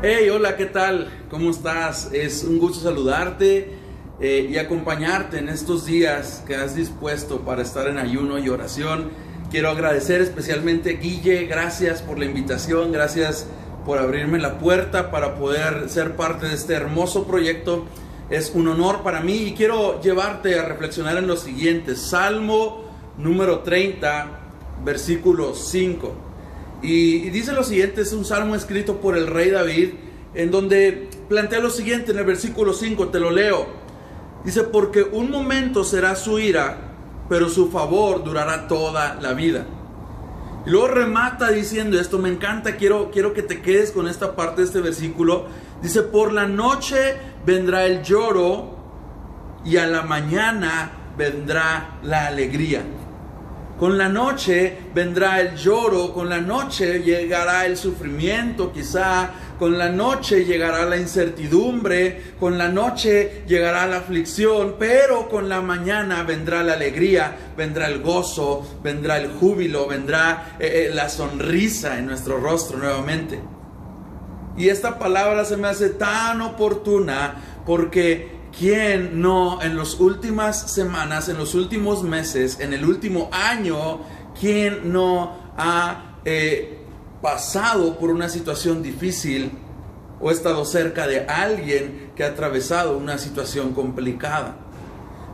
Hey, hola, ¿qué tal? ¿Cómo estás? Es un gusto saludarte eh, y acompañarte en estos días que has dispuesto para estar en ayuno y oración. Quiero agradecer especialmente Guille, gracias por la invitación, gracias por abrirme la puerta para poder ser parte de este hermoso proyecto. Es un honor para mí y quiero llevarte a reflexionar en lo siguiente. Salmo número 30, versículo 5. Y, dice lo siguiente, es un salmo escrito por el rey David, en donde plantea lo siguiente en el versículo 5, te lo leo. Dice, porque un momento será su ira, pero su favor durará toda la vida. Y luego remata diciendo esto, me encanta, quiero, quiero que te quedes con esta parte de este versículo. Dice, por la noche vendrá el lloro y a la mañana vendrá la alegría. Con la noche vendrá el lloro, con la noche llegará el sufrimiento quizá, con la noche llegará la incertidumbre, con la noche llegará la aflicción, pero con la mañana vendrá la alegría, vendrá el gozo, vendrá el júbilo, vendrá eh, eh, la sonrisa en nuestro rostro nuevamente. Y esta palabra se me hace tan oportuna porque ¿Quién no en las últimas semanas, en los últimos meses, en el último año, quién no ha eh, pasado por una situación difícil o estado cerca de alguien que ha atravesado una situación complicada?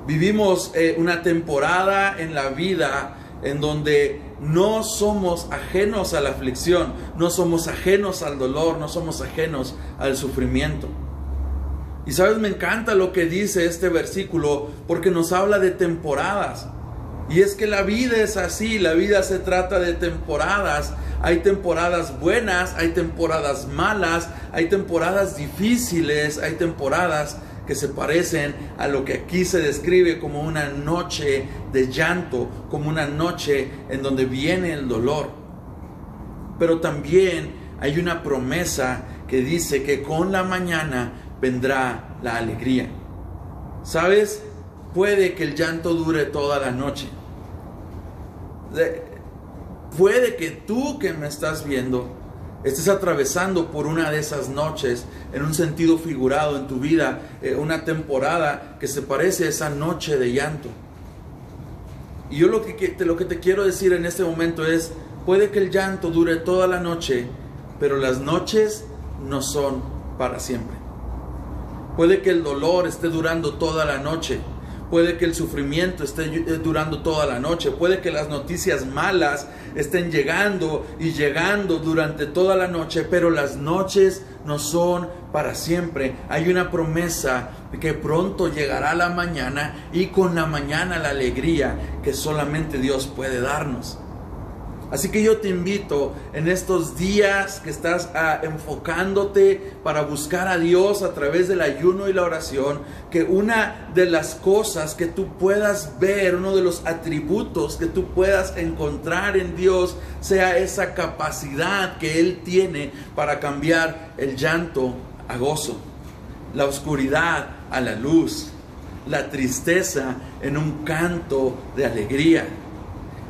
Vivimos eh, una temporada en la vida en donde no somos ajenos a la aflicción, no somos ajenos al dolor, no somos ajenos al sufrimiento. Y sabes, me encanta lo que dice este versículo porque nos habla de temporadas. Y es que la vida es así, la vida se trata de temporadas. Hay temporadas buenas, hay temporadas malas, hay temporadas difíciles, hay temporadas que se parecen a lo que aquí se describe como una noche de llanto, como una noche en donde viene el dolor. Pero también hay una promesa que dice que con la mañana vendrá la alegría. ¿Sabes? Puede que el llanto dure toda la noche. puede que tú que me estás viendo estés atravesando por una de esas noches en un sentido figurado en tu vida, eh, una temporada que se parece a esa noche de llanto. Y yo lo que, lo que te quiero decir en este momento es, puede que el llanto dure toda la noche, pero las noches no son para siempre. Puede que el dolor esté durando toda la noche. Puede que el sufrimiento esté eh, durando toda la noche. Puede que las noticias malas estén llegando y llegando durante toda la noche. Pero las noches no son para siempre. Hay una promesa que pronto llegará la mañana y con la mañana la alegría que solamente Dios puede darnos. Así que yo te invito en estos días que estás ah, enfocándote para buscar a Dios a través del ayuno y la oración, que una de las cosas que tú puedas ver, uno de los atributos que tú puedas encontrar en Dios, sea esa capacidad que Él tiene para cambiar el llanto a gozo, la oscuridad a la luz, la tristeza en un canto de alegría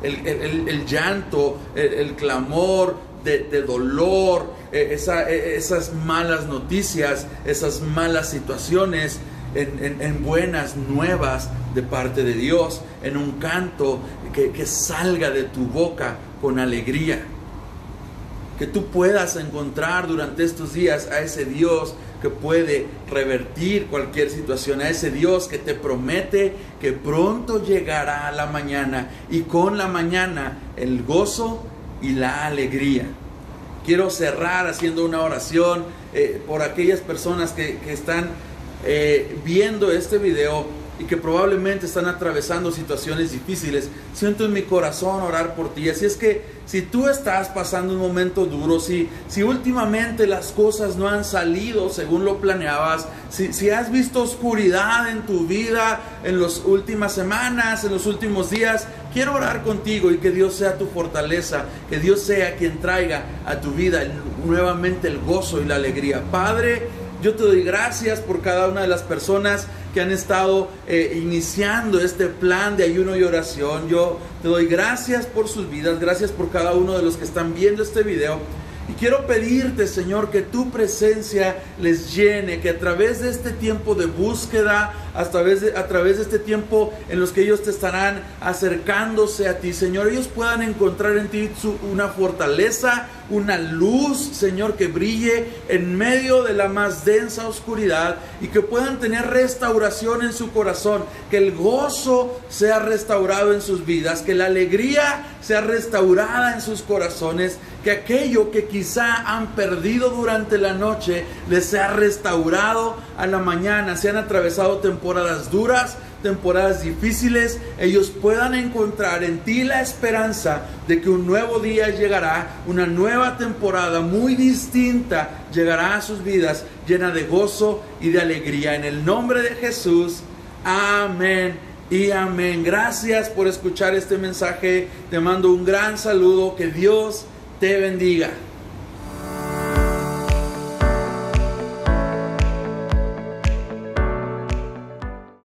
el, llanto, el, clamor de, dolor, e, e, esas malas noticias, esas malas situaciones, en, buenas nuevas de parte de Dios, en un canto que salga de tu boca con alegría. Que tú puedas encontrar durante estos días a ese Dios que puede revertir cualquier situación, a ese Dios que te promete que pronto llegará la mañana y con la mañana el gozo y la alegría. Quiero cerrar haciendo una oración eh, por aquellas personas que, están eh, viendo este video y que probablemente están atravesando situaciones difíciles, siento en mi corazón orar por ti. Así es que si tú estás pasando un momento duro, si, si últimamente las cosas no han salido según lo planeabas, si, si has visto oscuridad en tu vida en las últimas semanas, en los últimos días, quiero orar contigo y que Dios sea tu fortaleza, que Dios sea quien traiga a tu vida nuevamente el gozo y la alegría. Padre, yo te doy gracias por cada una de las personas que han estado eh, iniciando este plan de ayuno y oración. Yo te doy gracias por sus vidas, gracias por cada uno de los que están viendo este video. Y quiero pedirte, Señor, que tu presencia les llene, que a través de este tiempo de búsqueda, a través de, a través de este tiempo en los que ellos te estarán acercándose a ti, Señor, ellos puedan encontrar en ti una fortaleza, una luz, Señor, que brille en medio de la más densa oscuridad y que puedan tener restauración en su corazón, que el gozo sea restaurado en sus vidas, que la alegría sea restaurada en sus corazones, que aquello que quizá han perdido durante la noche les sea restaurado a la mañana, se han atravesado temporadas duras, temporadas difíciles, ellos puedan encontrar en ti la esperanza de que un nuevo día llegará, una nueva temporada muy distinta llegará a sus vidas, llena de gozo y de alegría. En el nombre de Jesús, amén y amén. Gracias por escuchar este mensaje. Te mando un gran saludo. Que Dios te bendiga.